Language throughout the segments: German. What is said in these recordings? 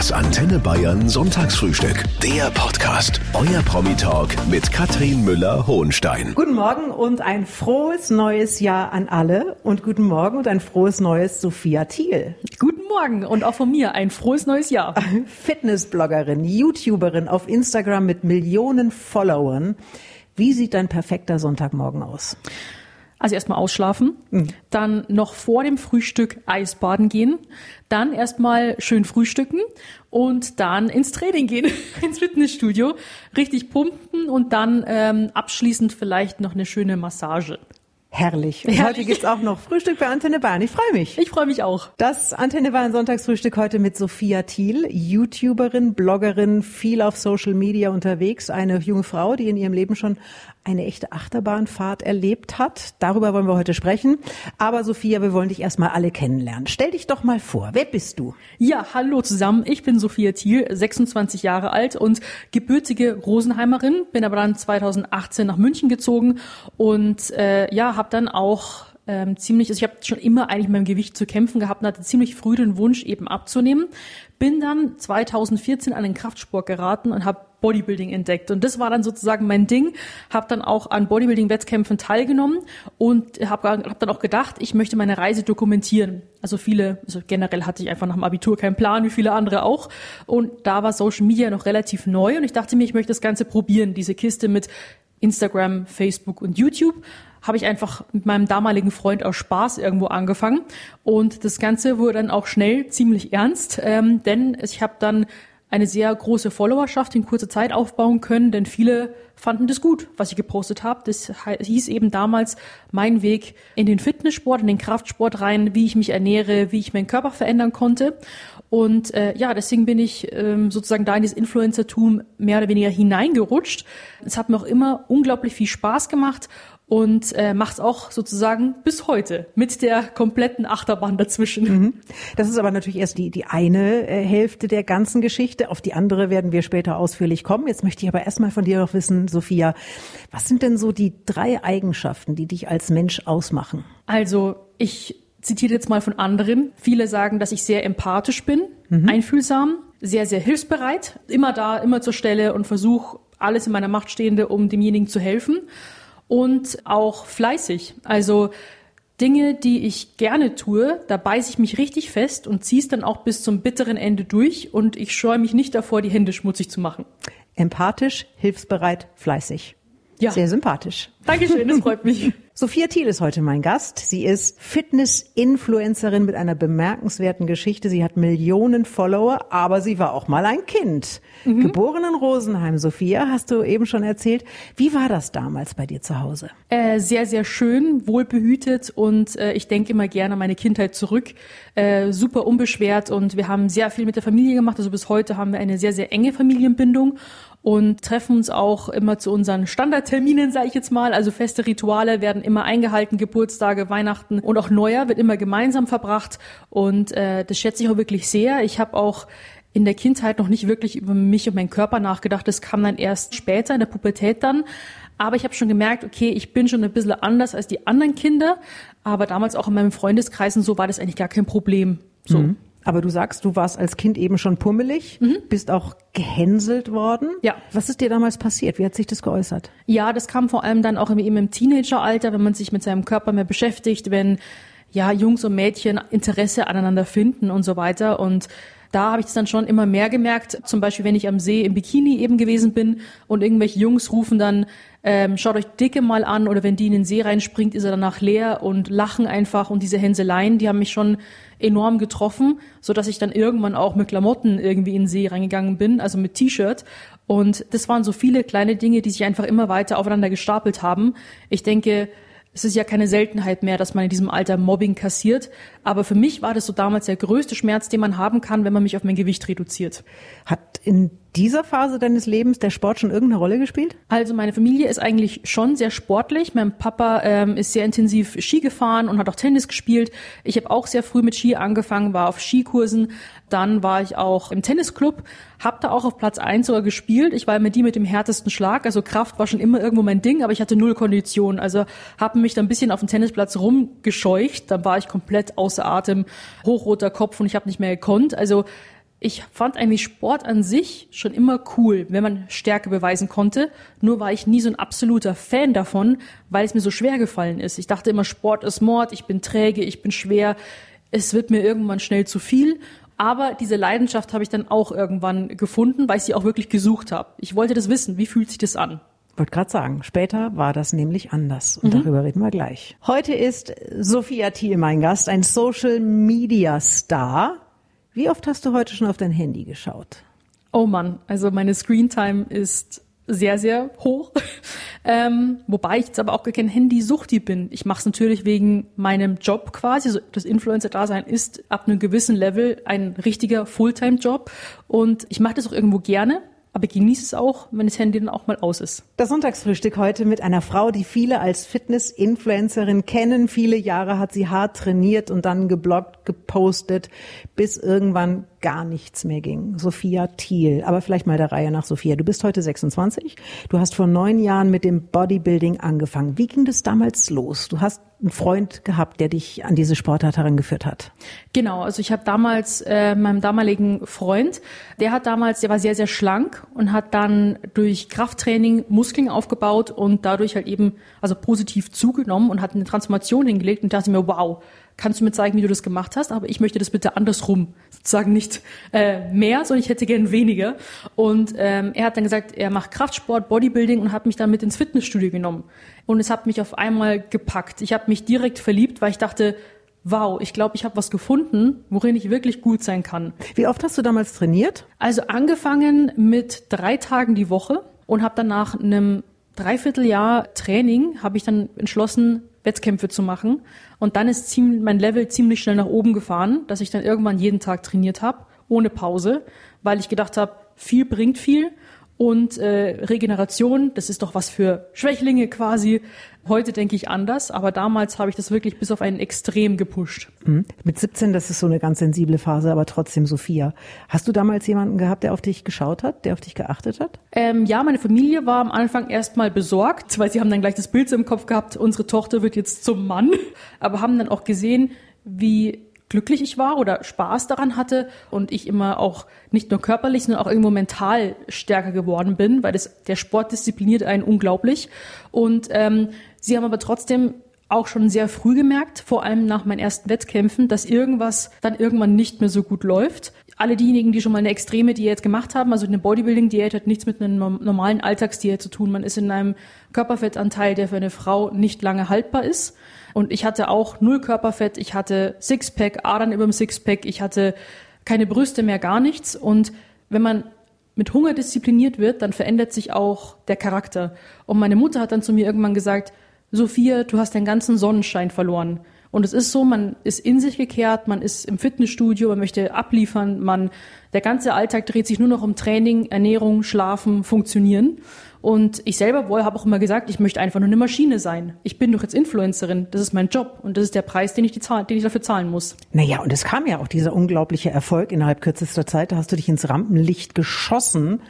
Das Antenne Bayern Sonntagsfrühstück. Der Podcast. Euer Promi-Talk mit Katrin Müller-Hohenstein. Guten Morgen und ein frohes neues Jahr an alle. Und guten Morgen und ein frohes neues Sophia Thiel. Guten Morgen und auch von mir ein frohes neues Jahr. Fitnessbloggerin, YouTuberin auf Instagram mit Millionen Followern. Wie sieht dein perfekter Sonntagmorgen aus? Also erstmal ausschlafen, mhm. dann noch vor dem Frühstück Eisbaden gehen, dann erstmal schön frühstücken und dann ins Training gehen, ins Fitnessstudio, richtig pumpen und dann ähm, abschließend vielleicht noch eine schöne Massage. Herrlich. Und Herrlich. heute gibt's auch noch Frühstück bei Antenne Bayern. Ich freue mich. Ich freue mich auch. Das Antenne Bayern Sonntagsfrühstück heute mit Sophia Thiel, YouTuberin, Bloggerin, viel auf Social Media unterwegs. Eine junge Frau, die in ihrem Leben schon eine echte Achterbahnfahrt erlebt hat. Darüber wollen wir heute sprechen. Aber Sophia, wir wollen dich erstmal alle kennenlernen. Stell dich doch mal vor. Wer bist du? Ja, hallo zusammen. Ich bin Sophia Thiel, 26 Jahre alt und gebürtige Rosenheimerin. Bin aber dann 2018 nach München gezogen und äh, ja, habe dann auch ähm, ziemlich, also ich habe schon immer eigentlich mit meinem Gewicht zu kämpfen gehabt und hatte ziemlich früh den Wunsch eben abzunehmen. Bin dann 2014 an den Kraftsport geraten und habe Bodybuilding entdeckt. Und das war dann sozusagen mein Ding. Habe dann auch an Bodybuilding-Wettkämpfen teilgenommen und habe hab dann auch gedacht, ich möchte meine Reise dokumentieren. Also viele, also generell hatte ich einfach nach dem Abitur keinen Plan, wie viele andere auch. Und da war Social Media noch relativ neu und ich dachte mir, ich möchte das Ganze probieren, diese Kiste mit Instagram, Facebook und YouTube habe ich einfach mit meinem damaligen Freund aus Spaß irgendwo angefangen. Und das Ganze wurde dann auch schnell ziemlich ernst, ähm, denn ich habe dann eine sehr große Followerschaft in kurzer Zeit aufbauen können, denn viele fanden das gut, was ich gepostet habe. Das hieß eben damals mein Weg in den Fitnesssport, in den Kraftsport rein, wie ich mich ernähre, wie ich meinen Körper verändern konnte. Und äh, ja, deswegen bin ich ähm, sozusagen da in das Influencertum mehr oder weniger hineingerutscht. Es hat mir auch immer unglaublich viel Spaß gemacht und äh, macht es auch sozusagen bis heute mit der kompletten Achterbahn dazwischen. Mhm. Das ist aber natürlich erst die, die eine äh, Hälfte der ganzen Geschichte. Auf die andere werden wir später ausführlich kommen. Jetzt möchte ich aber erstmal von dir noch wissen, Sophia, was sind denn so die drei Eigenschaften, die dich als Mensch ausmachen? Also ich zitiere jetzt mal von anderen. Viele sagen, dass ich sehr empathisch bin, mhm. einfühlsam, sehr, sehr hilfsbereit, immer da, immer zur Stelle und versuche alles in meiner Macht Stehende, um demjenigen zu helfen und auch fleißig. Also Dinge, die ich gerne tue, da beiße ich mich richtig fest und ziehe es dann auch bis zum bitteren Ende durch und ich scheue mich nicht davor, die Hände schmutzig zu machen. Empathisch, hilfsbereit, fleißig. Ja. Sehr sympathisch. Dankeschön, das freut mich. Sophia Thiel ist heute mein Gast. Sie ist Fitness-Influencerin mit einer bemerkenswerten Geschichte. Sie hat Millionen Follower, aber sie war auch mal ein Kind. Mhm. Geboren in Rosenheim. Sophia, hast du eben schon erzählt. Wie war das damals bei dir zu Hause? Äh, sehr, sehr schön, wohlbehütet und äh, ich denke immer gerne an meine Kindheit zurück. Äh, super unbeschwert und wir haben sehr viel mit der Familie gemacht. Also bis heute haben wir eine sehr, sehr enge Familienbindung und treffen uns auch immer zu unseren Standardterminen, sage ich jetzt mal. Also feste Rituale werden immer eingehalten, Geburtstage, Weihnachten und auch Neujahr wird immer gemeinsam verbracht und äh, das schätze ich auch wirklich sehr. Ich habe auch in der Kindheit noch nicht wirklich über mich und meinen Körper nachgedacht. Das kam dann erst später in der Pubertät dann. Aber ich habe schon gemerkt, okay, ich bin schon ein bisschen anders als die anderen Kinder. Aber damals auch in meinem Freundeskreis und so war das eigentlich gar kein Problem. So. Mhm. Aber du sagst, du warst als Kind eben schon pummelig, mhm. bist auch gehänselt worden. Ja. Was ist dir damals passiert? Wie hat sich das geäußert? Ja, das kam vor allem dann auch eben im Teenageralter, wenn man sich mit seinem Körper mehr beschäftigt, wenn ja Jungs und Mädchen Interesse aneinander finden und so weiter. Und da habe ich es dann schon immer mehr gemerkt. Zum Beispiel, wenn ich am See im Bikini eben gewesen bin und irgendwelche Jungs rufen dann, ähm, schaut euch Dicke mal an oder wenn die in den See reinspringt, ist er danach leer und lachen einfach und diese Hänseleien, die haben mich schon enorm getroffen, so dass ich dann irgendwann auch mit Klamotten irgendwie in den See reingegangen bin, also mit T-Shirt und das waren so viele kleine Dinge, die sich einfach immer weiter aufeinander gestapelt haben. Ich denke, es ist ja keine Seltenheit mehr, dass man in diesem Alter Mobbing kassiert. Aber für mich war das so damals der größte Schmerz, den man haben kann, wenn man mich auf mein Gewicht reduziert. Hat in dieser Phase deines Lebens der Sport schon irgendeine Rolle gespielt? Also meine Familie ist eigentlich schon sehr sportlich. Mein Papa ähm, ist sehr intensiv Ski gefahren und hat auch Tennis gespielt. Ich habe auch sehr früh mit Ski angefangen, war auf Skikursen. Dann war ich auch im Tennisclub, habe da auch auf Platz eins sogar gespielt. Ich war immer die mit dem härtesten Schlag. Also Kraft war schon immer irgendwo mein Ding, aber ich hatte null Kondition. Also habe mich dann ein bisschen auf dem Tennisplatz rumgescheucht. Dann war ich komplett außer Atem, hochroter Kopf und ich habe nicht mehr gekonnt. Also ich fand eigentlich Sport an sich schon immer cool, wenn man Stärke beweisen konnte. Nur war ich nie so ein absoluter Fan davon, weil es mir so schwer gefallen ist. Ich dachte immer, Sport ist Mord, ich bin träge, ich bin schwer, es wird mir irgendwann schnell zu viel. Aber diese Leidenschaft habe ich dann auch irgendwann gefunden, weil ich sie auch wirklich gesucht habe. Ich wollte das wissen, wie fühlt sich das an? Wollte gerade sagen, später war das nämlich anders und mhm. darüber reden wir gleich. Heute ist Sophia Thiel mein Gast, ein Social Media Star. Wie oft hast du heute schon auf dein Handy geschaut? Oh Mann, also meine Screentime ist sehr, sehr hoch. ähm, wobei ich jetzt aber auch kein Handysuchti bin. Ich mache es natürlich wegen meinem Job quasi. Also das Influencer-Dasein ist ab einem gewissen Level ein richtiger Fulltime-Job. Und ich mache das auch irgendwo gerne aber genieße es auch, wenn das Handy dann auch mal aus ist. Das Sonntagsfrühstück heute mit einer Frau, die viele als Fitness-Influencerin kennen. Viele Jahre hat sie hart trainiert und dann gebloggt, gepostet, bis irgendwann gar nichts mehr ging. Sophia Thiel. Aber vielleicht mal der Reihe nach Sophia. Du bist heute 26. Du hast vor neun Jahren mit dem Bodybuilding angefangen. Wie ging das damals los? Du hast einen Freund gehabt, der dich an diese Sportart herangeführt hat. Genau, also ich habe damals äh, meinem damaligen Freund, der hat damals, der war sehr, sehr schlank und hat dann durch Krafttraining Muskeln aufgebaut und dadurch halt eben also positiv zugenommen und hat eine Transformation hingelegt und dachte mir, wow, kannst du mir zeigen, wie du das gemacht hast, aber ich möchte das bitte andersrum, sozusagen nicht äh, mehr, sondern ich hätte gern weniger. Und ähm, er hat dann gesagt, er macht Kraftsport, Bodybuilding und hat mich dann mit ins Fitnessstudio genommen. Und es hat mich auf einmal gepackt. Ich habe mich direkt verliebt, weil ich dachte, wow, ich glaube, ich habe was gefunden, worin ich wirklich gut sein kann. Wie oft hast du damals trainiert? Also angefangen mit drei Tagen die Woche und habe dann nach einem Dreivierteljahr Training habe ich dann entschlossen, Wettkämpfe zu machen. Und dann ist ziemlich, mein Level ziemlich schnell nach oben gefahren, dass ich dann irgendwann jeden Tag trainiert habe, ohne Pause, weil ich gedacht habe, viel bringt viel und äh, Regeneration, das ist doch was für Schwächlinge quasi. Heute denke ich anders, aber damals habe ich das wirklich bis auf einen Extrem gepusht. Mhm. Mit 17, das ist so eine ganz sensible Phase, aber trotzdem Sophia. Hast du damals jemanden gehabt, der auf dich geschaut hat, der auf dich geachtet hat? Ähm, ja, meine Familie war am Anfang erstmal besorgt, weil sie haben dann gleich das Bild im Kopf gehabt, unsere Tochter wird jetzt zum Mann, aber haben dann auch gesehen, wie glücklich ich war oder Spaß daran hatte und ich immer auch nicht nur körperlich, sondern auch irgendwo mental stärker geworden bin, weil das, der Sport diszipliniert einen unglaublich. Und ähm, sie haben aber trotzdem auch schon sehr früh gemerkt, vor allem nach meinen ersten Wettkämpfen, dass irgendwas dann irgendwann nicht mehr so gut läuft. Alle diejenigen, die schon mal eine extreme Diät gemacht haben, also eine Bodybuilding-Diät hat nichts mit einer normalen Alltagsdiät zu tun. Man ist in einem Körperfettanteil, der für eine Frau nicht lange haltbar ist. Und ich hatte auch null Körperfett, ich hatte Sixpack, Adern über dem Sixpack, ich hatte keine Brüste mehr, gar nichts. Und wenn man mit Hunger diszipliniert wird, dann verändert sich auch der Charakter. Und meine Mutter hat dann zu mir irgendwann gesagt, Sophia, du hast deinen ganzen Sonnenschein verloren. Und es ist so, man ist in sich gekehrt, man ist im Fitnessstudio, man möchte abliefern, man, der ganze Alltag dreht sich nur noch um Training, Ernährung, Schlafen, Funktionieren. Und ich selber habe auch immer gesagt, ich möchte einfach nur eine Maschine sein. Ich bin doch jetzt Influencerin. Das ist mein Job und das ist der Preis, den ich, die zahl, den ich dafür zahlen muss. Naja, und es kam ja auch dieser unglaubliche Erfolg innerhalb kürzester Zeit. Da hast du dich ins Rampenlicht geschossen.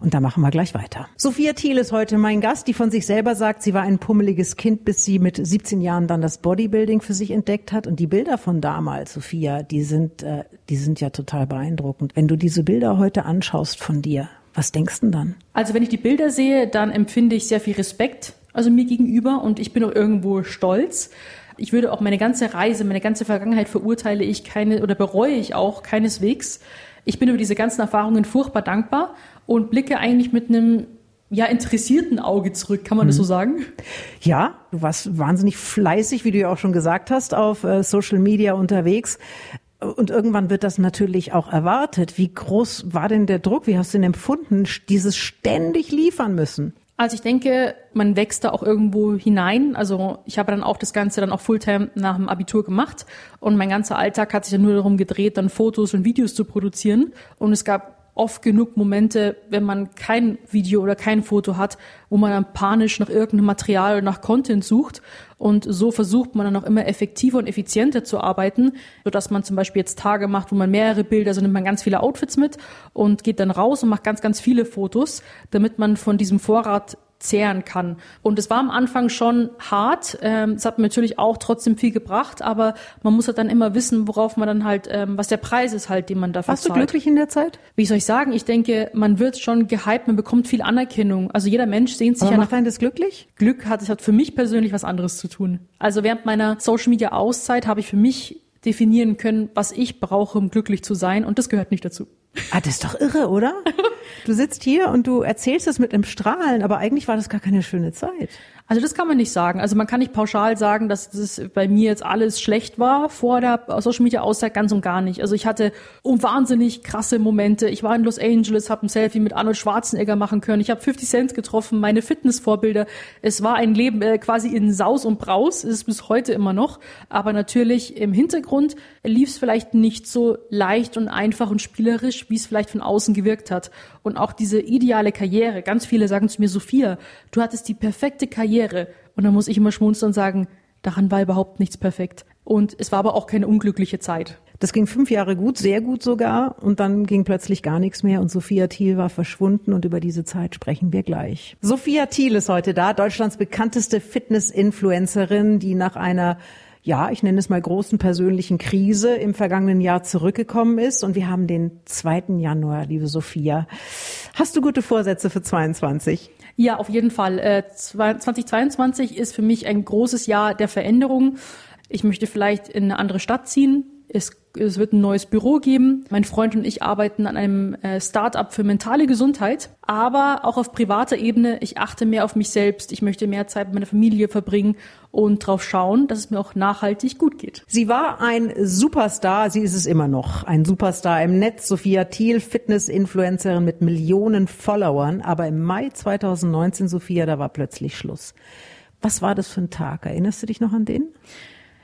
Und da machen wir gleich weiter. Sophia Thiel ist heute mein Gast, die von sich selber sagt, sie war ein pummeliges Kind, bis sie mit 17 Jahren dann das Bodybuilding für sich entdeckt hat. Und die Bilder von damals, Sophia, die sind, äh, die sind ja total beeindruckend. Wenn du diese Bilder heute anschaust von dir, was denkst du dann? Also wenn ich die Bilder sehe, dann empfinde ich sehr viel Respekt, also mir gegenüber und ich bin auch irgendwo stolz. Ich würde auch meine ganze Reise, meine ganze Vergangenheit verurteile ich keine oder bereue ich auch keineswegs. Ich bin über diese ganzen Erfahrungen furchtbar dankbar und blicke eigentlich mit einem ja, interessierten Auge zurück, kann man mhm. das so sagen? Ja, du warst wahnsinnig fleißig, wie du ja auch schon gesagt hast, auf äh, Social Media unterwegs. Und irgendwann wird das natürlich auch erwartet. Wie groß war denn der Druck? Wie hast du ihn empfunden, dieses ständig liefern müssen? Also ich denke, man wächst da auch irgendwo hinein. Also ich habe dann auch das Ganze dann auch Fulltime nach dem Abitur gemacht und mein ganzer Alltag hat sich dann nur darum gedreht, dann Fotos und Videos zu produzieren. Und es gab oft genug Momente, wenn man kein Video oder kein Foto hat, wo man dann panisch nach irgendeinem Material oder nach Content sucht. Und so versucht man dann auch immer effektiver und effizienter zu arbeiten, sodass man zum Beispiel jetzt Tage macht, wo man mehrere Bilder, also nimmt man ganz viele Outfits mit und geht dann raus und macht ganz, ganz viele Fotos, damit man von diesem Vorrat zehren kann. Und es war am Anfang schon hart. Ähm, es hat mir natürlich auch trotzdem viel gebracht, aber man muss halt dann immer wissen, worauf man dann halt, ähm, was der Preis ist halt, den man dafür Warst zahlt. du glücklich in der Zeit? Wie soll ich sagen? Ich denke, man wird schon gehypt, man bekommt viel Anerkennung. Also jeder Mensch sehnt sich Aber ja macht nach das glücklich? Glück hat, es hat für mich persönlich was anderes zu tun. Also während meiner Social Media Auszeit habe ich für mich definieren können, was ich brauche, um glücklich zu sein und das gehört nicht dazu. Ah, das ist doch irre, oder? Du sitzt hier und du erzählst es mit einem Strahlen, aber eigentlich war das gar keine schöne Zeit. Also das kann man nicht sagen. Also man kann nicht pauschal sagen, dass das bei mir jetzt alles schlecht war vor der Social Media Auszeit ganz und gar nicht. Also ich hatte wahnsinnig krasse Momente. Ich war in Los Angeles, habe ein Selfie mit Arnold Schwarzenegger machen können. Ich habe 50 Cent getroffen, meine Fitnessvorbilder. Es war ein Leben äh, quasi in Saus und Braus, ist es bis heute immer noch. Aber natürlich im Hintergrund lief es vielleicht nicht so leicht und einfach und spielerisch, wie es vielleicht von außen gewirkt hat. Und auch diese ideale Karriere. Ganz viele sagen zu mir, Sophia, du hattest die perfekte Karriere. Und dann muss ich immer schmunzeln und sagen, daran war überhaupt nichts perfekt. Und es war aber auch keine unglückliche Zeit. Das ging fünf Jahre gut, sehr gut sogar, und dann ging plötzlich gar nichts mehr und Sophia Thiel war verschwunden und über diese Zeit sprechen wir gleich. Sophia Thiel ist heute da, Deutschlands bekannteste Fitness-Influencerin, die nach einer ja, ich nenne es mal großen persönlichen Krise im vergangenen Jahr zurückgekommen ist. Und wir haben den 2. Januar, liebe Sophia. Hast du gute Vorsätze für 22? Ja, auf jeden Fall. Äh, 2022 ist für mich ein großes Jahr der Veränderung. Ich möchte vielleicht in eine andere Stadt ziehen. Es, es wird ein neues Büro geben. Mein Freund und ich arbeiten an einem äh, Start-up für mentale Gesundheit, aber auch auf privater Ebene. Ich achte mehr auf mich selbst. Ich möchte mehr Zeit mit meiner Familie verbringen und darauf schauen, dass es mir auch nachhaltig gut geht. Sie war ein Superstar, sie ist es immer noch, ein Superstar im Netz. Sophia Thiel, Fitness-Influencerin mit Millionen Followern. Aber im Mai 2019, Sophia, da war plötzlich Schluss. Was war das für ein Tag? Erinnerst du dich noch an den?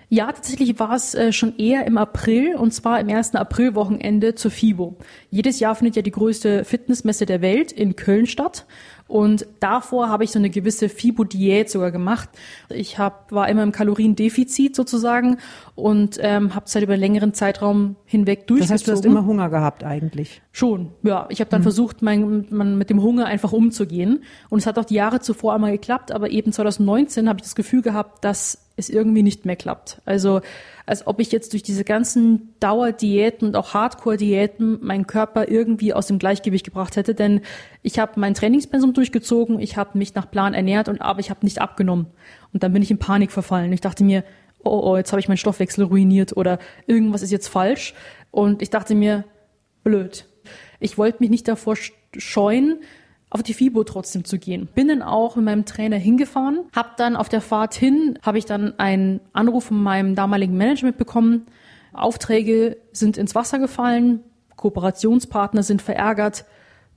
Ja, tatsächlich war es äh, schon eher im April und zwar im ersten Aprilwochenende zur FIBO. Jedes Jahr findet ja die größte Fitnessmesse der Welt in Köln statt und davor habe ich so eine gewisse FIBO-Diät sogar gemacht. Ich hab, war immer im Kaloriendefizit sozusagen und ähm, habe es halt über einen längeren Zeitraum hinweg durchgezogen. Das heißt, du hast immer Hunger gehabt eigentlich? Schon, ja. Ich habe dann mhm. versucht, mein, mein, mit dem Hunger einfach umzugehen. Und es hat auch die Jahre zuvor einmal geklappt, aber eben 2019 habe ich das Gefühl gehabt, dass es irgendwie nicht mehr klappt. Also als ob ich jetzt durch diese ganzen Dauerdiäten und auch Hardcore-Diäten meinen Körper irgendwie aus dem Gleichgewicht gebracht hätte. Denn ich habe mein Trainingspensum durchgezogen, ich habe mich nach Plan ernährt und aber ich habe nicht abgenommen. Und dann bin ich in Panik verfallen. Ich dachte mir, oh, oh, jetzt habe ich meinen Stoffwechsel ruiniert oder irgendwas ist jetzt falsch. Und ich dachte mir, blöd. Ich wollte mich nicht davor scheuen, auf die FIBO trotzdem zu gehen. Bin dann auch mit meinem Trainer hingefahren, hab dann auf der Fahrt hin, habe ich dann einen Anruf von meinem damaligen Management bekommen. Aufträge sind ins Wasser gefallen, Kooperationspartner sind verärgert,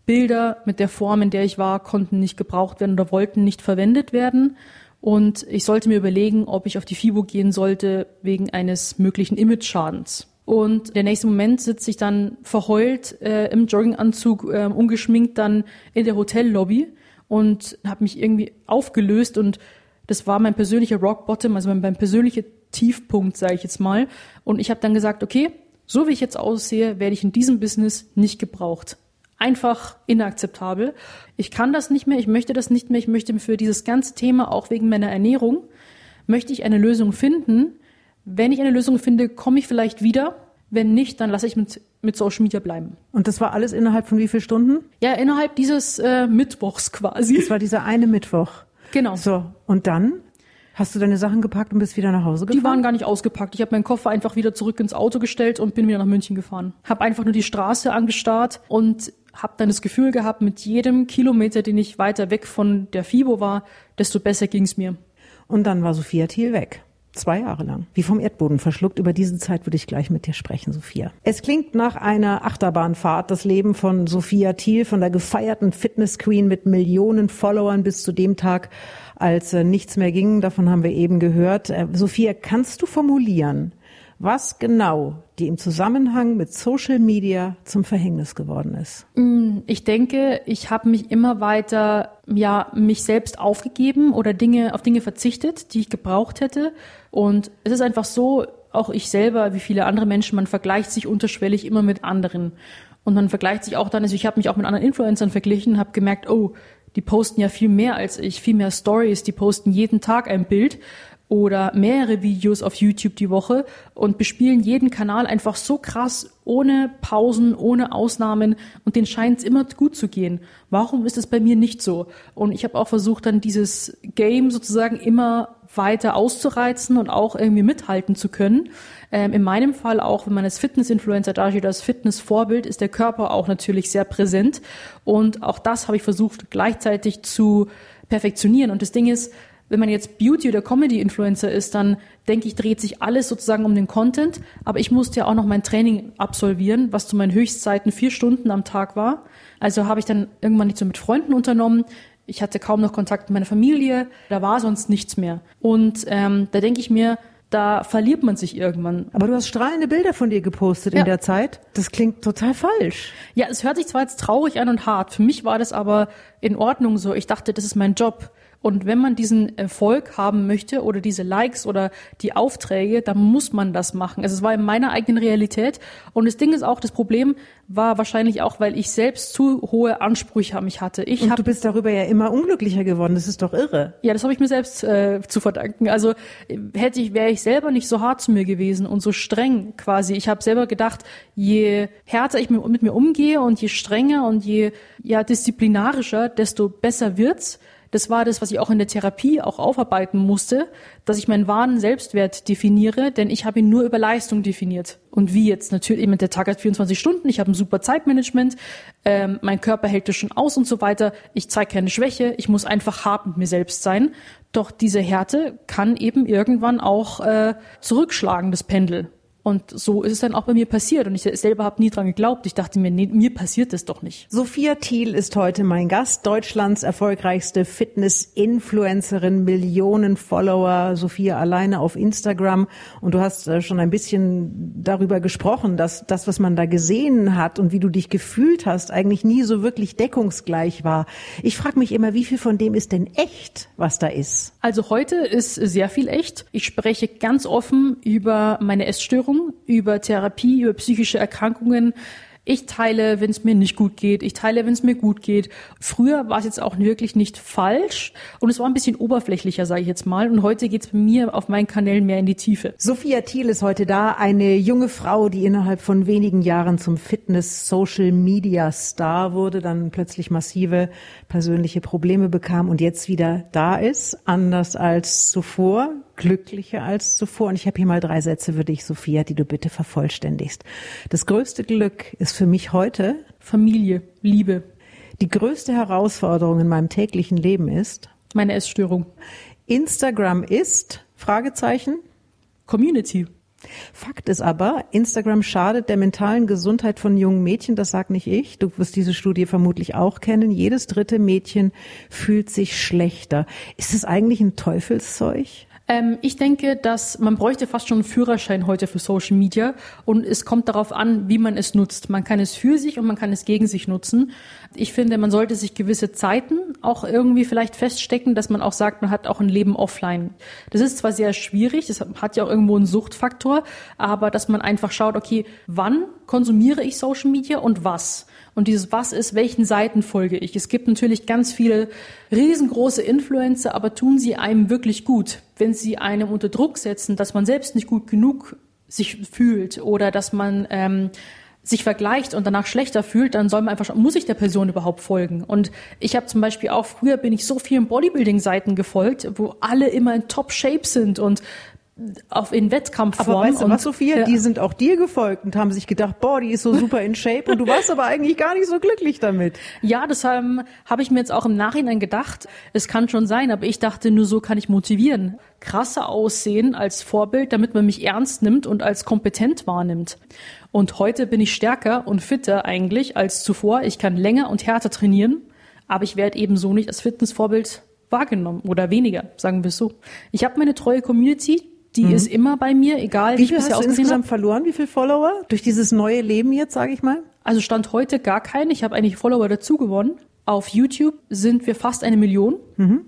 Bilder mit der Form, in der ich war, konnten nicht gebraucht werden oder wollten nicht verwendet werden. Und ich sollte mir überlegen, ob ich auf die FIBO gehen sollte wegen eines möglichen Image-Schadens. Und der nächste Moment sitze ich dann verheult äh, im Jogginganzug, äh, ungeschminkt dann in der Hotellobby und habe mich irgendwie aufgelöst und das war mein persönlicher Rock Bottom, also mein, mein persönlicher Tiefpunkt, sage ich jetzt mal. Und ich habe dann gesagt, okay, so wie ich jetzt aussehe, werde ich in diesem Business nicht gebraucht. Einfach inakzeptabel. Ich kann das nicht mehr, ich möchte das nicht mehr, ich möchte für dieses ganze Thema, auch wegen meiner Ernährung, möchte ich eine Lösung finden, wenn ich eine Lösung finde, komme ich vielleicht wieder. Wenn nicht, dann lasse ich mit, mit Social Media bleiben. Und das war alles innerhalb von wie vielen Stunden? Ja, innerhalb dieses äh, Mittwochs quasi. Das war dieser eine Mittwoch. Genau. So, und dann? Hast du deine Sachen gepackt und bist wieder nach Hause gefahren? Die waren gar nicht ausgepackt. Ich habe meinen Koffer einfach wieder zurück ins Auto gestellt und bin wieder nach München gefahren. Habe einfach nur die Straße angestarrt und habe dann das Gefühl gehabt, mit jedem Kilometer, den ich weiter weg von der FIBO war, desto besser ging's mir. Und dann war Sophia Thiel weg. Zwei Jahre lang. Wie vom Erdboden verschluckt. Über diese Zeit würde ich gleich mit dir sprechen, Sophia. Es klingt nach einer Achterbahnfahrt, das Leben von Sophia Thiel, von der gefeierten Fitness Queen mit Millionen Followern bis zu dem Tag, als äh, nichts mehr ging. Davon haben wir eben gehört. Äh, Sophia, kannst du formulieren, was genau die im Zusammenhang mit Social Media zum Verhängnis geworden ist? Mm, ich denke, ich habe mich immer weiter, ja, mich selbst aufgegeben oder Dinge auf Dinge verzichtet, die ich gebraucht hätte. Und es ist einfach so, auch ich selber, wie viele andere Menschen, man vergleicht sich unterschwellig immer mit anderen. Und man vergleicht sich auch dann, also ich habe mich auch mit anderen Influencern verglichen, habe gemerkt, oh, die posten ja viel mehr als ich, viel mehr Stories, die posten jeden Tag ein Bild oder mehrere Videos auf YouTube die Woche und bespielen jeden Kanal einfach so krass, ohne Pausen, ohne Ausnahmen und denen scheint es immer gut zu gehen. Warum ist es bei mir nicht so? Und ich habe auch versucht, dann dieses Game sozusagen immer weiter auszureizen und auch irgendwie mithalten zu können. Ähm, in meinem Fall auch, wenn man als Fitness-Influencer dasteht, als Fitness-Vorbild, ist der Körper auch natürlich sehr präsent. Und auch das habe ich versucht gleichzeitig zu perfektionieren. Und das Ding ist, wenn man jetzt Beauty- oder Comedy-Influencer ist, dann denke ich, dreht sich alles sozusagen um den Content. Aber ich musste ja auch noch mein Training absolvieren, was zu meinen Höchstzeiten vier Stunden am Tag war. Also habe ich dann irgendwann nicht so mit Freunden unternommen. Ich hatte kaum noch Kontakt mit meiner Familie. Da war sonst nichts mehr. Und ähm, da denke ich mir, da verliert man sich irgendwann. Aber du hast strahlende Bilder von dir gepostet ja. in der Zeit. Das klingt total falsch. Ja, es hört sich zwar jetzt traurig an und hart. Für mich war das aber in Ordnung so. Ich dachte, das ist mein Job. Und wenn man diesen Erfolg haben möchte oder diese Likes oder die Aufträge, dann muss man das machen. Also es war in meiner eigenen Realität. Und das Ding ist auch, das Problem war wahrscheinlich auch, weil ich selbst zu hohe Ansprüche an mich hatte. Ich Und hab, du bist darüber ja immer unglücklicher geworden. Das ist doch irre. Ja, das habe ich mir selbst äh, zu verdanken. Also hätte ich, wäre ich selber nicht so hart zu mir gewesen und so streng quasi. Ich habe selber gedacht, je härter ich mit mir umgehe und je strenger und je ja disziplinarischer, desto besser wird's das war das, was ich auch in der Therapie auch aufarbeiten musste, dass ich meinen wahren Selbstwert definiere, denn ich habe ihn nur über Leistung definiert. Und wie jetzt natürlich, eben der Tag hat 24 Stunden, ich habe ein super Zeitmanagement, ähm, mein Körper hält das schon aus und so weiter, ich zeige keine Schwäche, ich muss einfach hart mit mir selbst sein. Doch diese Härte kann eben irgendwann auch äh, zurückschlagen, das Pendel. Und so ist es dann auch bei mir passiert. Und ich selber habe nie dran geglaubt. Ich dachte mir, nee, mir passiert das doch nicht. Sophia Thiel ist heute mein Gast, Deutschlands erfolgreichste Fitness-Influencerin, Millionen Follower. Sophia alleine auf Instagram. Und du hast äh, schon ein bisschen darüber gesprochen, dass das, was man da gesehen hat und wie du dich gefühlt hast, eigentlich nie so wirklich deckungsgleich war. Ich frage mich immer, wie viel von dem ist denn echt, was da ist? Also heute ist sehr viel echt. Ich spreche ganz offen über meine Essstörung über Therapie, über psychische Erkrankungen. Ich teile, wenn es mir nicht gut geht. Ich teile, wenn es mir gut geht. Früher war es jetzt auch wirklich nicht falsch und es war ein bisschen oberflächlicher, sage ich jetzt mal. Und heute geht es mir auf meinen Kanälen mehr in die Tiefe. Sophia Thiel ist heute da, eine junge Frau, die innerhalb von wenigen Jahren zum Fitness-Social-Media-Star wurde, dann plötzlich massive persönliche Probleme bekam und jetzt wieder da ist, anders als zuvor glücklicher als zuvor. Und ich habe hier mal drei Sätze für dich, Sophia, die du bitte vervollständigst. Das größte Glück ist für mich heute Familie, Liebe. Die größte Herausforderung in meinem täglichen Leben ist meine Essstörung. Instagram ist Fragezeichen Community. Fakt ist aber, Instagram schadet der mentalen Gesundheit von jungen Mädchen, das sage nicht ich. Du wirst diese Studie vermutlich auch kennen. Jedes dritte Mädchen fühlt sich schlechter. Ist es eigentlich ein Teufelszeug? Ähm, ich denke, dass man bräuchte fast schon einen Führerschein heute für Social Media und es kommt darauf an, wie man es nutzt. Man kann es für sich und man kann es gegen sich nutzen. Ich finde, man sollte sich gewisse Zeiten auch irgendwie vielleicht feststecken, dass man auch sagt, man hat auch ein Leben offline. Das ist zwar sehr schwierig, das hat ja auch irgendwo einen Suchtfaktor, aber dass man einfach schaut, okay, wann konsumiere ich Social Media und was? Und dieses Was ist, welchen Seiten folge ich? Es gibt natürlich ganz viele riesengroße Influencer, aber tun sie einem wirklich gut, wenn sie einem unter Druck setzen, dass man selbst nicht gut genug sich fühlt oder dass man ähm, sich vergleicht und danach schlechter fühlt, dann soll man einfach muss ich der Person überhaupt folgen? Und ich habe zum Beispiel auch früher bin ich so vielen Bodybuilding-Seiten gefolgt, wo alle immer in Top Shape sind und auf in Wettkampfform. Aber weißt du was, Sophia? Ja. Die sind auch dir gefolgt und haben sich gedacht, boah, die ist so super in Shape und du warst aber eigentlich gar nicht so glücklich damit. Ja, deshalb habe ich mir jetzt auch im Nachhinein gedacht, es kann schon sein, aber ich dachte, nur so kann ich motivieren. Krasser aussehen als Vorbild, damit man mich ernst nimmt und als kompetent wahrnimmt. Und heute bin ich stärker und fitter eigentlich als zuvor. Ich kann länger und härter trainieren, aber ich werde eben so nicht als Fitnessvorbild wahrgenommen oder weniger, sagen wir es so. Ich habe meine treue Community, die mhm. ist immer bei mir, egal wie, wie viel hast du insgesamt hab. verloren? Wie viel Follower durch dieses neue Leben jetzt, sage ich mal? Also stand heute gar keine. Ich habe eigentlich Follower dazu gewonnen. Auf YouTube sind wir fast eine Million. Mhm.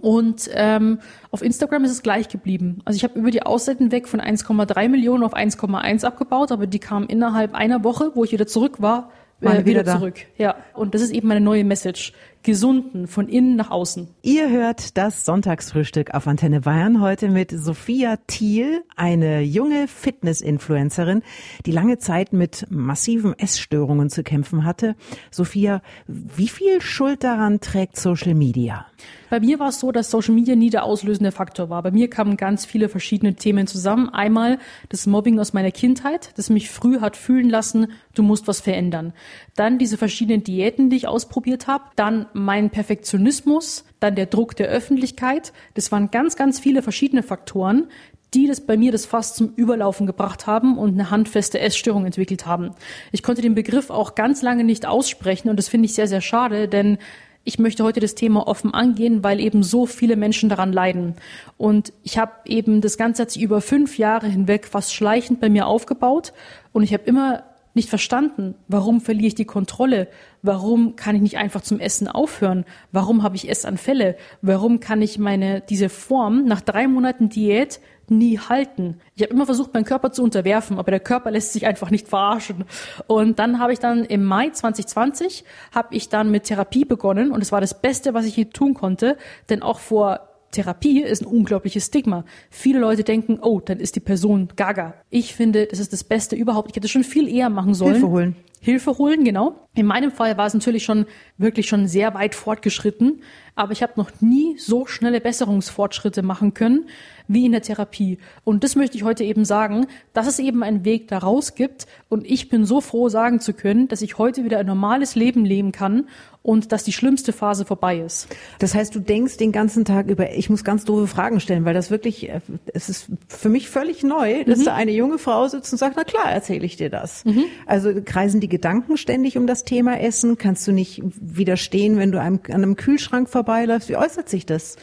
Und ähm, auf Instagram ist es gleich geblieben. Also ich habe über die Ausseiten weg von 1,3 Millionen auf 1,1 abgebaut, aber die kamen innerhalb einer Woche, wo ich wieder zurück war, äh, wieder, wieder zurück. Ja, und das ist eben meine neue Message. Gesunden, von innen nach außen. Ihr hört das Sonntagsfrühstück auf Antenne Bayern heute mit Sophia Thiel, eine junge Fitness-Influencerin, die lange Zeit mit massiven Essstörungen zu kämpfen hatte. Sophia, wie viel Schuld daran trägt Social Media? Bei mir war es so, dass Social Media nie der auslösende Faktor war. Bei mir kamen ganz viele verschiedene Themen zusammen. Einmal das Mobbing aus meiner Kindheit, das mich früh hat fühlen lassen, du musst was verändern. Dann diese verschiedenen Diäten, die ich ausprobiert habe. Dann mein Perfektionismus, dann der Druck der Öffentlichkeit. Das waren ganz, ganz viele verschiedene Faktoren, die das bei mir das Fass zum Überlaufen gebracht haben und eine handfeste Essstörung entwickelt haben. Ich konnte den Begriff auch ganz lange nicht aussprechen und das finde ich sehr, sehr schade, denn ich möchte heute das Thema offen angehen, weil eben so viele Menschen daran leiden. Und ich habe eben das Ganze hat sich über fünf Jahre hinweg fast schleichend bei mir aufgebaut und ich habe immer nicht verstanden, warum verliere ich die Kontrolle? Warum kann ich nicht einfach zum Essen aufhören? Warum habe ich Essanfälle? Warum kann ich meine diese Form nach drei Monaten Diät nie halten. Ich habe immer versucht, meinen Körper zu unterwerfen, aber der Körper lässt sich einfach nicht verarschen. Und dann habe ich dann im Mai 2020 habe ich dann mit Therapie begonnen und es war das Beste, was ich je tun konnte, denn auch vor Therapie ist ein unglaubliches Stigma. Viele Leute denken, oh, dann ist die Person gaga. Ich finde, das ist das Beste überhaupt. Ich hätte schon viel eher machen sollen. Hilfe holen. Hilfe holen, genau. In meinem Fall war es natürlich schon wirklich schon sehr weit fortgeschritten, aber ich habe noch nie so schnelle Besserungsfortschritte machen können wie in der Therapie. Und das möchte ich heute eben sagen, dass es eben einen Weg daraus gibt und ich bin so froh sagen zu können, dass ich heute wieder ein normales Leben leben kann und dass die schlimmste Phase vorbei ist. Das heißt, du denkst den ganzen Tag über, ich muss ganz doofe Fragen stellen, weil das wirklich, äh, es ist für mich völlig neu, dass mhm. da eine junge Frau sitzt und sagt, na klar, erzähle ich dir das. Mhm. Also kreisen die Gedanken ständig um das Thema Essen? Kannst du nicht widerstehen, wenn du einem, an einem Kühlschrank vorbeiläufst? Wie äußert sich das?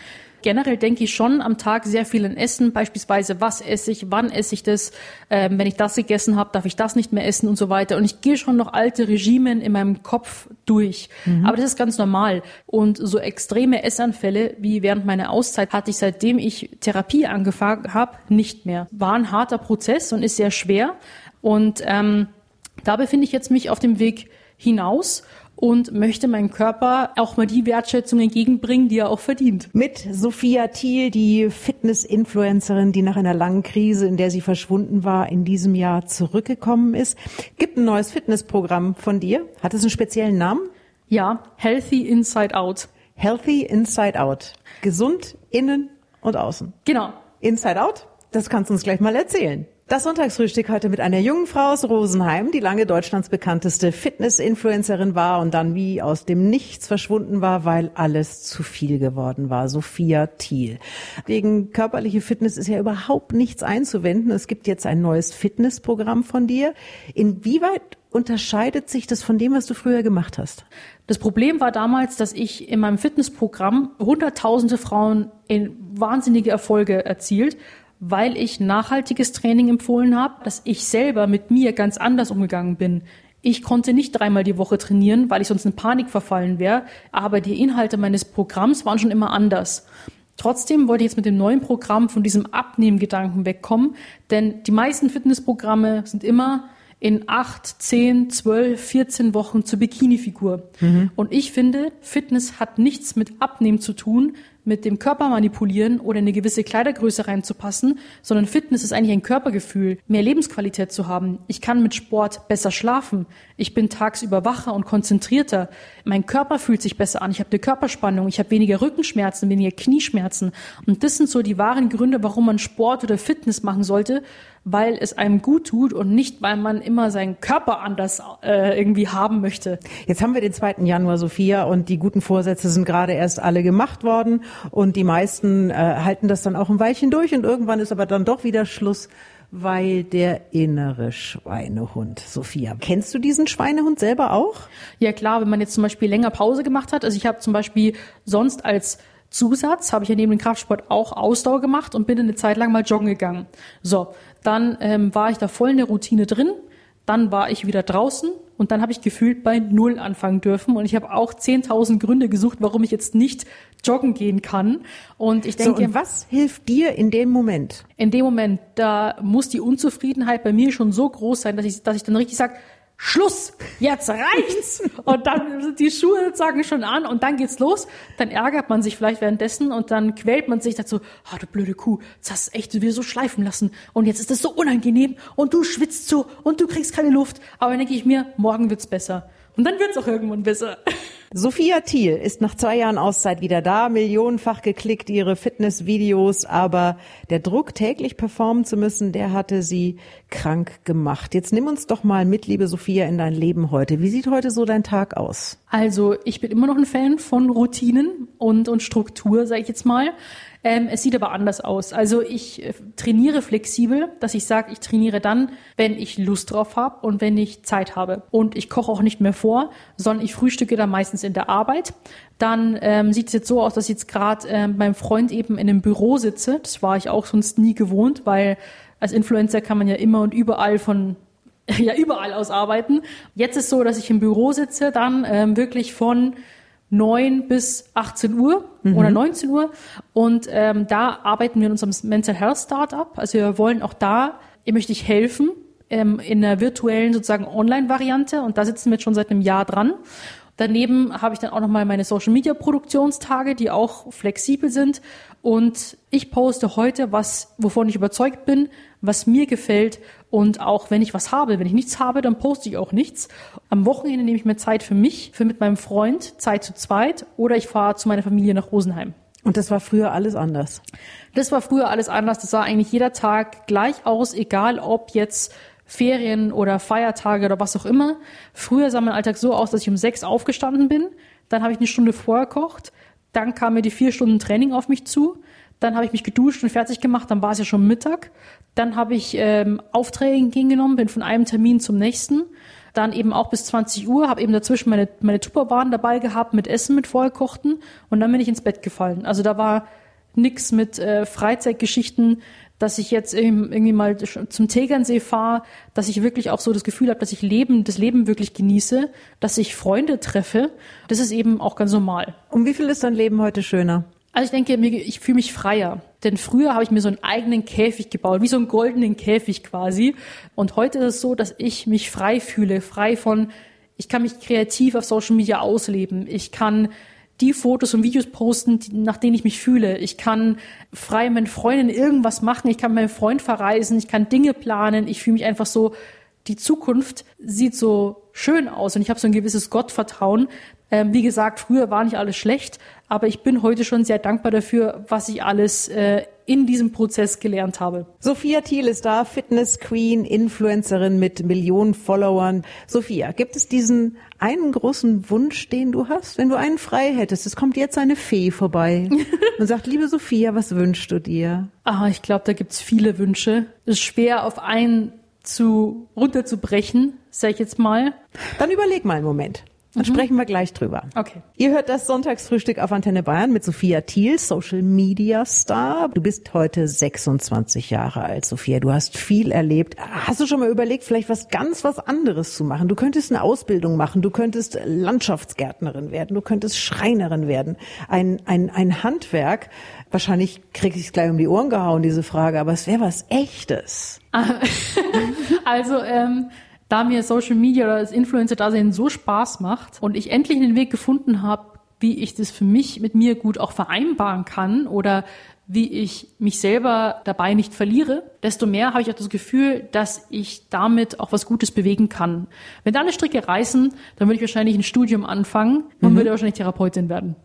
generell denke ich schon am Tag sehr viel an Essen, beispielsweise was esse ich, wann esse ich das, ähm, wenn ich das gegessen habe, darf ich das nicht mehr essen und so weiter. Und ich gehe schon noch alte Regimen in meinem Kopf durch. Mhm. Aber das ist ganz normal. Und so extreme Essanfälle wie während meiner Auszeit hatte ich seitdem ich Therapie angefangen habe nicht mehr. War ein harter Prozess und ist sehr schwer. Und ähm, da befinde ich jetzt mich auf dem Weg hinaus und möchte meinem Körper auch mal die Wertschätzung entgegenbringen, die er auch verdient. Mit Sophia Thiel, die Fitness-Influencerin, die nach einer langen Krise, in der sie verschwunden war, in diesem Jahr zurückgekommen ist. Gibt ein neues Fitnessprogramm von dir. Hat es einen speziellen Namen? Ja, Healthy Inside Out. Healthy Inside Out. Gesund innen und außen. Genau. Inside Out? Das kannst du uns gleich mal erzählen. Das Sonntagsfrühstück heute mit einer jungen Frau aus Rosenheim, die lange Deutschlands bekannteste Fitness-Influencerin war und dann wie aus dem Nichts verschwunden war, weil alles zu viel geworden war. Sophia Thiel. Gegen körperliche Fitness ist ja überhaupt nichts einzuwenden. Es gibt jetzt ein neues Fitnessprogramm von dir. Inwieweit unterscheidet sich das von dem, was du früher gemacht hast? Das Problem war damals, dass ich in meinem Fitnessprogramm hunderttausende Frauen in wahnsinnige Erfolge erzielt weil ich nachhaltiges Training empfohlen habe, dass ich selber mit mir ganz anders umgegangen bin. Ich konnte nicht dreimal die Woche trainieren, weil ich sonst in Panik verfallen wäre, aber die Inhalte meines Programms waren schon immer anders. Trotzdem wollte ich jetzt mit dem neuen Programm von diesem Abnehmgedanken wegkommen, denn die meisten Fitnessprogramme sind immer in acht, zehn, zwölf, vierzehn Wochen zur Bikini-Figur. Mhm. Und ich finde, Fitness hat nichts mit Abnehmen zu tun, mit dem Körper manipulieren oder eine gewisse Kleidergröße reinzupassen, sondern Fitness ist eigentlich ein Körpergefühl, mehr Lebensqualität zu haben. Ich kann mit Sport besser schlafen. Ich bin tagsüber wacher und konzentrierter. Mein Körper fühlt sich besser an. Ich habe eine Körperspannung. Ich habe weniger Rückenschmerzen, weniger Knieschmerzen. Und das sind so die wahren Gründe, warum man Sport oder Fitness machen sollte, weil es einem gut tut und nicht, weil man immer seinen Körper anders äh, irgendwie haben möchte. Jetzt haben wir den 2. Januar, Sophia, und die guten Vorsätze sind gerade erst alle gemacht worden und die meisten äh, halten das dann auch ein Weilchen durch und irgendwann ist aber dann doch wieder Schluss weil der innere Schweinehund. Sophia, kennst du diesen Schweinehund selber auch? Ja klar, wenn man jetzt zum Beispiel länger Pause gemacht hat. Also ich habe zum Beispiel sonst als Zusatz habe ich ja neben dem Kraftsport auch Ausdauer gemacht und bin eine Zeit lang mal joggen gegangen. So, dann ähm, war ich da voll in der Routine drin. Dann war ich wieder draußen und dann habe ich gefühlt bei Null anfangen dürfen. Und ich habe auch 10.000 Gründe gesucht, warum ich jetzt nicht joggen gehen kann. Und ich denke, so, und was hilft dir in dem Moment? In dem Moment, da muss die Unzufriedenheit bei mir schon so groß sein, dass ich, dass ich dann richtig sage, Schluss, jetzt reicht's. Und dann sind die Schuhe sagen schon an und dann geht's los. Dann ärgert man sich vielleicht währenddessen und dann quält man sich dazu, ah, du blöde Kuh, jetzt hast du echt wieder so schleifen lassen und jetzt ist es so unangenehm und du schwitzt so und du kriegst keine Luft. Aber dann denke ich mir, morgen wird's besser. Und dann wird's auch irgendwann besser. Sophia Thiel ist nach zwei Jahren Auszeit wieder da, millionenfach geklickt ihre Fitnessvideos, aber der Druck, täglich performen zu müssen, der hatte sie krank gemacht. Jetzt nimm uns doch mal mit, liebe Sophia, in dein Leben heute. Wie sieht heute so dein Tag aus? Also ich bin immer noch ein Fan von Routinen und, und Struktur, sage ich jetzt mal. Ähm, es sieht aber anders aus. Also ich äh, trainiere flexibel, dass ich sage, ich trainiere dann, wenn ich Lust drauf habe und wenn ich Zeit habe. Und ich koche auch nicht mehr vor, sondern ich frühstücke dann meistens in der Arbeit. Dann ähm, sieht es jetzt so aus, dass ich jetzt gerade ähm, beim Freund eben in einem Büro sitze. Das war ich auch sonst nie gewohnt, weil als Influencer kann man ja immer und überall von ja überall aus arbeiten. Jetzt ist so, dass ich im Büro sitze, dann ähm, wirklich von 9 bis 18 Uhr mhm. oder 19 Uhr. Und ähm, da arbeiten wir in unserem Mental Health Startup. Also wir wollen auch da, ihr möchte ich helfen, ähm, in einer virtuellen sozusagen Online-Variante. Und da sitzen wir jetzt schon seit einem Jahr dran. Daneben habe ich dann auch noch mal meine Social Media Produktionstage, die auch flexibel sind. Und ich poste heute was, wovon ich überzeugt bin, was mir gefällt. Und auch wenn ich was habe, wenn ich nichts habe, dann poste ich auch nichts. Am Wochenende nehme ich mir Zeit für mich, für mit meinem Freund, Zeit zu zweit. Oder ich fahre zu meiner Familie nach Rosenheim. Und das war früher alles anders? Das war früher alles anders. Das sah eigentlich jeder Tag gleich aus, egal ob jetzt Ferien oder Feiertage oder was auch immer. Früher sah mein Alltag so aus, dass ich um sechs aufgestanden bin, dann habe ich eine Stunde vorgekocht, dann kam mir die vier Stunden Training auf mich zu, dann habe ich mich geduscht und fertig gemacht, dann war es ja schon Mittag, dann habe ich ähm, Aufträge entgegengenommen, bin von einem Termin zum nächsten, dann eben auch bis 20 Uhr, habe eben dazwischen meine, meine Tupperwaren dabei gehabt mit Essen, mit vorgekochten. Und dann bin ich ins Bett gefallen. Also da war nix mit äh, Freizeitgeschichten, dass ich jetzt irgendwie mal zum Tegernsee fahre, dass ich wirklich auch so das Gefühl habe, dass ich Leben, das Leben wirklich genieße, dass ich Freunde treffe. Das ist eben auch ganz normal. Um wie viel ist dein Leben heute schöner? Also ich denke, ich fühle mich freier. Denn früher habe ich mir so einen eigenen Käfig gebaut, wie so einen goldenen Käfig quasi. Und heute ist es so, dass ich mich frei fühle, frei von, ich kann mich kreativ auf Social Media ausleben. Ich kann die Fotos und Videos posten, nach denen ich mich fühle. Ich kann frei mit Freunden irgendwas machen. Ich kann mit meinem Freund verreisen. Ich kann Dinge planen. Ich fühle mich einfach so, die Zukunft sieht so schön aus und ich habe so ein gewisses Gottvertrauen. Ähm, wie gesagt, früher war nicht alles schlecht, aber ich bin heute schon sehr dankbar dafür, was ich alles äh, in diesem Prozess gelernt habe. Sophia Thiel ist da, Fitness Queen, Influencerin mit Millionen Followern. Sophia, gibt es diesen einen großen Wunsch, den du hast, wenn du einen frei hättest? Es kommt jetzt eine Fee vorbei und sagt, liebe Sophia, was wünschst du dir? Ah, ich glaube, da gibt's viele Wünsche. Es ist schwer auf einen zu runterzubrechen, sag ich jetzt mal. Dann überleg mal einen Moment. Dann mhm. sprechen wir gleich drüber. Okay. Ihr hört das Sonntagsfrühstück auf Antenne Bayern mit Sophia Thiel, Social Media Star. Du bist heute 26 Jahre alt, Sophia. Du hast viel erlebt. Hast du schon mal überlegt, vielleicht was ganz was anderes zu machen? Du könntest eine Ausbildung machen. Du könntest Landschaftsgärtnerin werden. Du könntest Schreinerin werden. Ein, ein, ein Handwerk. Wahrscheinlich krieg ich es gleich um die Ohren gehauen, diese Frage. Aber es wäre was Echtes. also, ähm, da mir Social Media oder das Influencer-Dasein so Spaß macht und ich endlich einen Weg gefunden habe, wie ich das für mich mit mir gut auch vereinbaren kann oder wie ich mich selber dabei nicht verliere, desto mehr habe ich auch das Gefühl, dass ich damit auch was Gutes bewegen kann. Wenn da eine Stricke reißen, dann würde ich wahrscheinlich ein Studium anfangen und mhm. würde wahrscheinlich Therapeutin werden.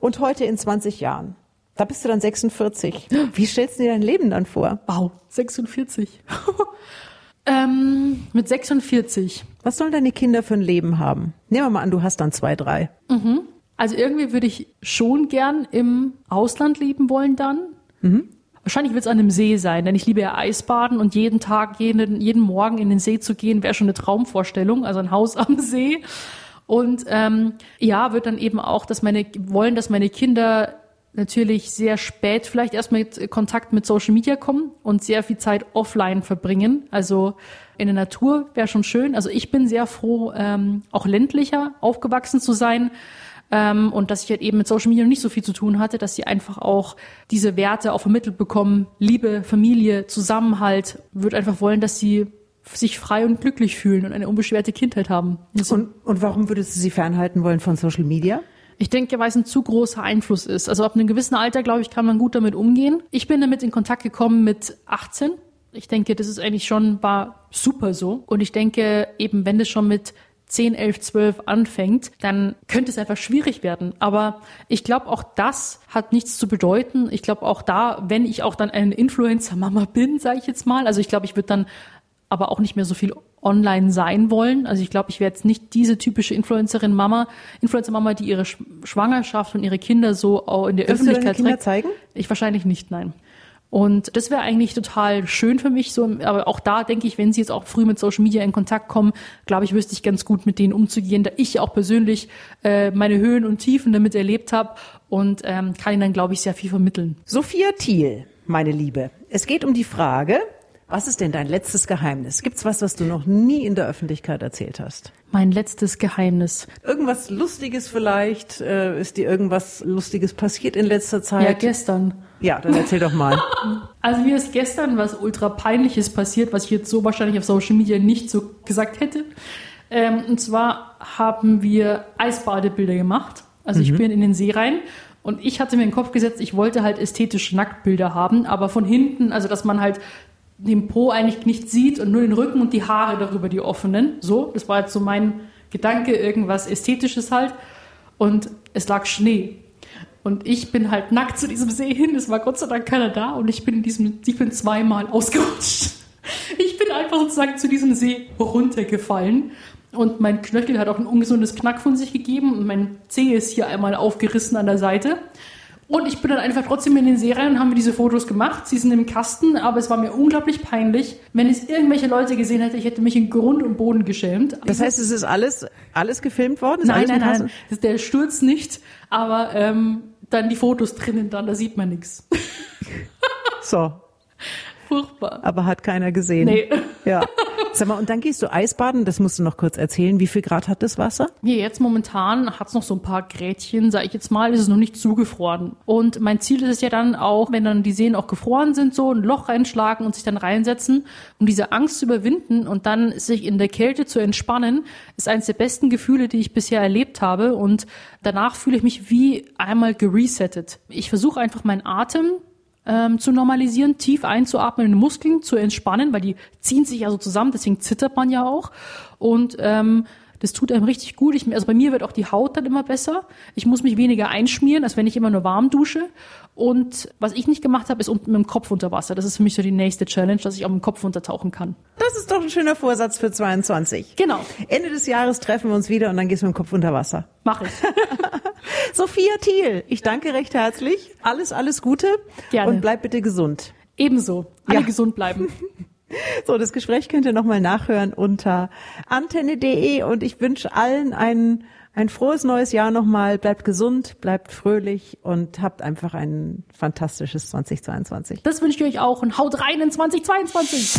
Und heute in 20 Jahren, da bist du dann 46. Wie stellst du dir dein Leben dann vor? Wow, 46. Ähm, mit 46. Was sollen deine Kinder für ein Leben haben? Nehmen wir mal an, du hast dann zwei, drei. Mhm. Also irgendwie würde ich schon gern im Ausland leben wollen dann. Mhm. Wahrscheinlich wird es an einem See sein, denn ich liebe ja Eisbaden und jeden Tag, jeden, jeden Morgen in den See zu gehen, wäre schon eine Traumvorstellung, also ein Haus am See. Und ähm, ja, wird dann eben auch, dass meine wollen, dass meine Kinder natürlich sehr spät vielleicht erst mit Kontakt mit Social Media kommen und sehr viel Zeit offline verbringen. Also in der Natur wäre schon schön. Also ich bin sehr froh, ähm, auch ländlicher aufgewachsen zu sein. Ähm, und dass ich halt eben mit Social Media nicht so viel zu tun hatte, dass sie einfach auch diese Werte auch vermittelt bekommen. Liebe, Familie, Zusammenhalt, würde einfach wollen, dass sie sich frei und glücklich fühlen und eine unbeschwerte Kindheit haben. Und, und warum würdest du sie fernhalten wollen von Social Media? Ich denke, weil es ein zu großer Einfluss ist. Also ab einem gewissen Alter, glaube ich, kann man gut damit umgehen. Ich bin damit in Kontakt gekommen mit 18. Ich denke, das ist eigentlich schon, war super so. Und ich denke, eben wenn das schon mit 10, 11, 12 anfängt, dann könnte es einfach schwierig werden. Aber ich glaube, auch das hat nichts zu bedeuten. Ich glaube, auch da, wenn ich auch dann eine Influencer-Mama bin, sage ich jetzt mal, also ich glaube, ich würde dann aber auch nicht mehr so viel online sein wollen. Also ich glaube, ich wäre jetzt nicht diese typische Influencerin Mama, Influencer Mama, die ihre Schwangerschaft und ihre Kinder so auch in der Willst Öffentlichkeit du deine Kinder zeigen? Ich wahrscheinlich nicht, nein. Und das wäre eigentlich total schön für mich. So, aber auch da denke ich, wenn sie jetzt auch früh mit Social Media in Kontakt kommen, glaube ich, wüsste ich ganz gut, mit denen umzugehen, da ich auch persönlich äh, meine Höhen und Tiefen damit erlebt habe und ähm, kann ihnen dann, glaube ich, sehr viel vermitteln. Sophia Thiel, meine Liebe. Es geht um die Frage, was ist denn dein letztes Geheimnis? Gibt's was, was du noch nie in der Öffentlichkeit erzählt hast? Mein letztes Geheimnis. Irgendwas Lustiges vielleicht? Äh, ist dir irgendwas Lustiges passiert in letzter Ja, Zeit? gestern. Ja, dann erzähl doch mal. Also mir ist gestern was ultra peinliches passiert, was ich jetzt so wahrscheinlich auf Social Media nicht so gesagt hätte. Ähm, und zwar haben wir Eisbadebilder gemacht. Also ich bin in den See rein und ich hatte mir in den Kopf gesetzt, ich wollte halt ästhetische Nacktbilder haben, aber von hinten, also dass man halt den Po eigentlich nicht sieht und nur den Rücken und die Haare darüber, die offenen. So, das war jetzt so mein Gedanke, irgendwas Ästhetisches halt. Und es lag Schnee. Und ich bin halt nackt zu diesem See hin. Es war Gott sei Dank keiner da und ich bin in diesem, ich bin zweimal ausgerutscht. Ich bin einfach sozusagen zu diesem See runtergefallen. Und mein Knöchel hat auch ein ungesundes Knack von sich gegeben und mein Zeh ist hier einmal aufgerissen an der Seite. Und ich bin dann einfach trotzdem in den See rein und haben wir diese Fotos gemacht. Sie sind im Kasten, aber es war mir unglaublich peinlich. Wenn es irgendwelche Leute gesehen hätte, ich hätte mich in Grund und Boden geschämt. Das heißt, es ist alles, alles gefilmt worden? Ist nein, nein, nein, das ist der Sturz nicht, aber ähm, dann die Fotos drinnen dann, da sieht man nichts. So, Furchtbar. aber hat keiner gesehen. Nee. Ja. Sag mal, und dann gehst du Eisbaden, das musst du noch kurz erzählen. Wie viel Grad hat das Wasser? Ja, jetzt momentan hat's noch so ein paar Grätchen, sag ich jetzt mal, ist es noch nicht zugefroren. Und mein Ziel ist es ja dann auch, wenn dann die Seen auch gefroren sind, so ein Loch reinschlagen und sich dann reinsetzen, um diese Angst zu überwinden und dann sich in der Kälte zu entspannen, ist eines der besten Gefühle, die ich bisher erlebt habe. Und danach fühle ich mich wie einmal geresettet. Ich versuche einfach meinen Atem ähm, zu normalisieren, tief einzuatmen, Muskeln zu entspannen, weil die ziehen sich ja so zusammen, deswegen zittert man ja auch. Und ähm, das tut einem richtig gut. Ich, also bei mir wird auch die Haut dann immer besser. Ich muss mich weniger einschmieren, als wenn ich immer nur warm dusche. Und was ich nicht gemacht habe, ist unten mit dem Kopf unter Wasser. Das ist für mich so die nächste Challenge, dass ich auch mit dem Kopf untertauchen kann. Das ist doch ein schöner Vorsatz für 22. Genau, Ende des Jahres treffen wir uns wieder und dann gehst du mit dem Kopf unter Wasser. mache ich. Sophia Thiel, ich danke recht herzlich. Alles, alles Gute. Gerne. Und bleib bitte gesund. Ebenso. Alle Ja. gesund bleiben. So, das Gespräch könnt ihr nochmal nachhören unter antenne.de und ich wünsche allen ein, ein frohes neues Jahr nochmal. Bleibt gesund, bleibt fröhlich und habt einfach ein fantastisches 2022. Das wünsche ich euch auch und haut rein in 2022.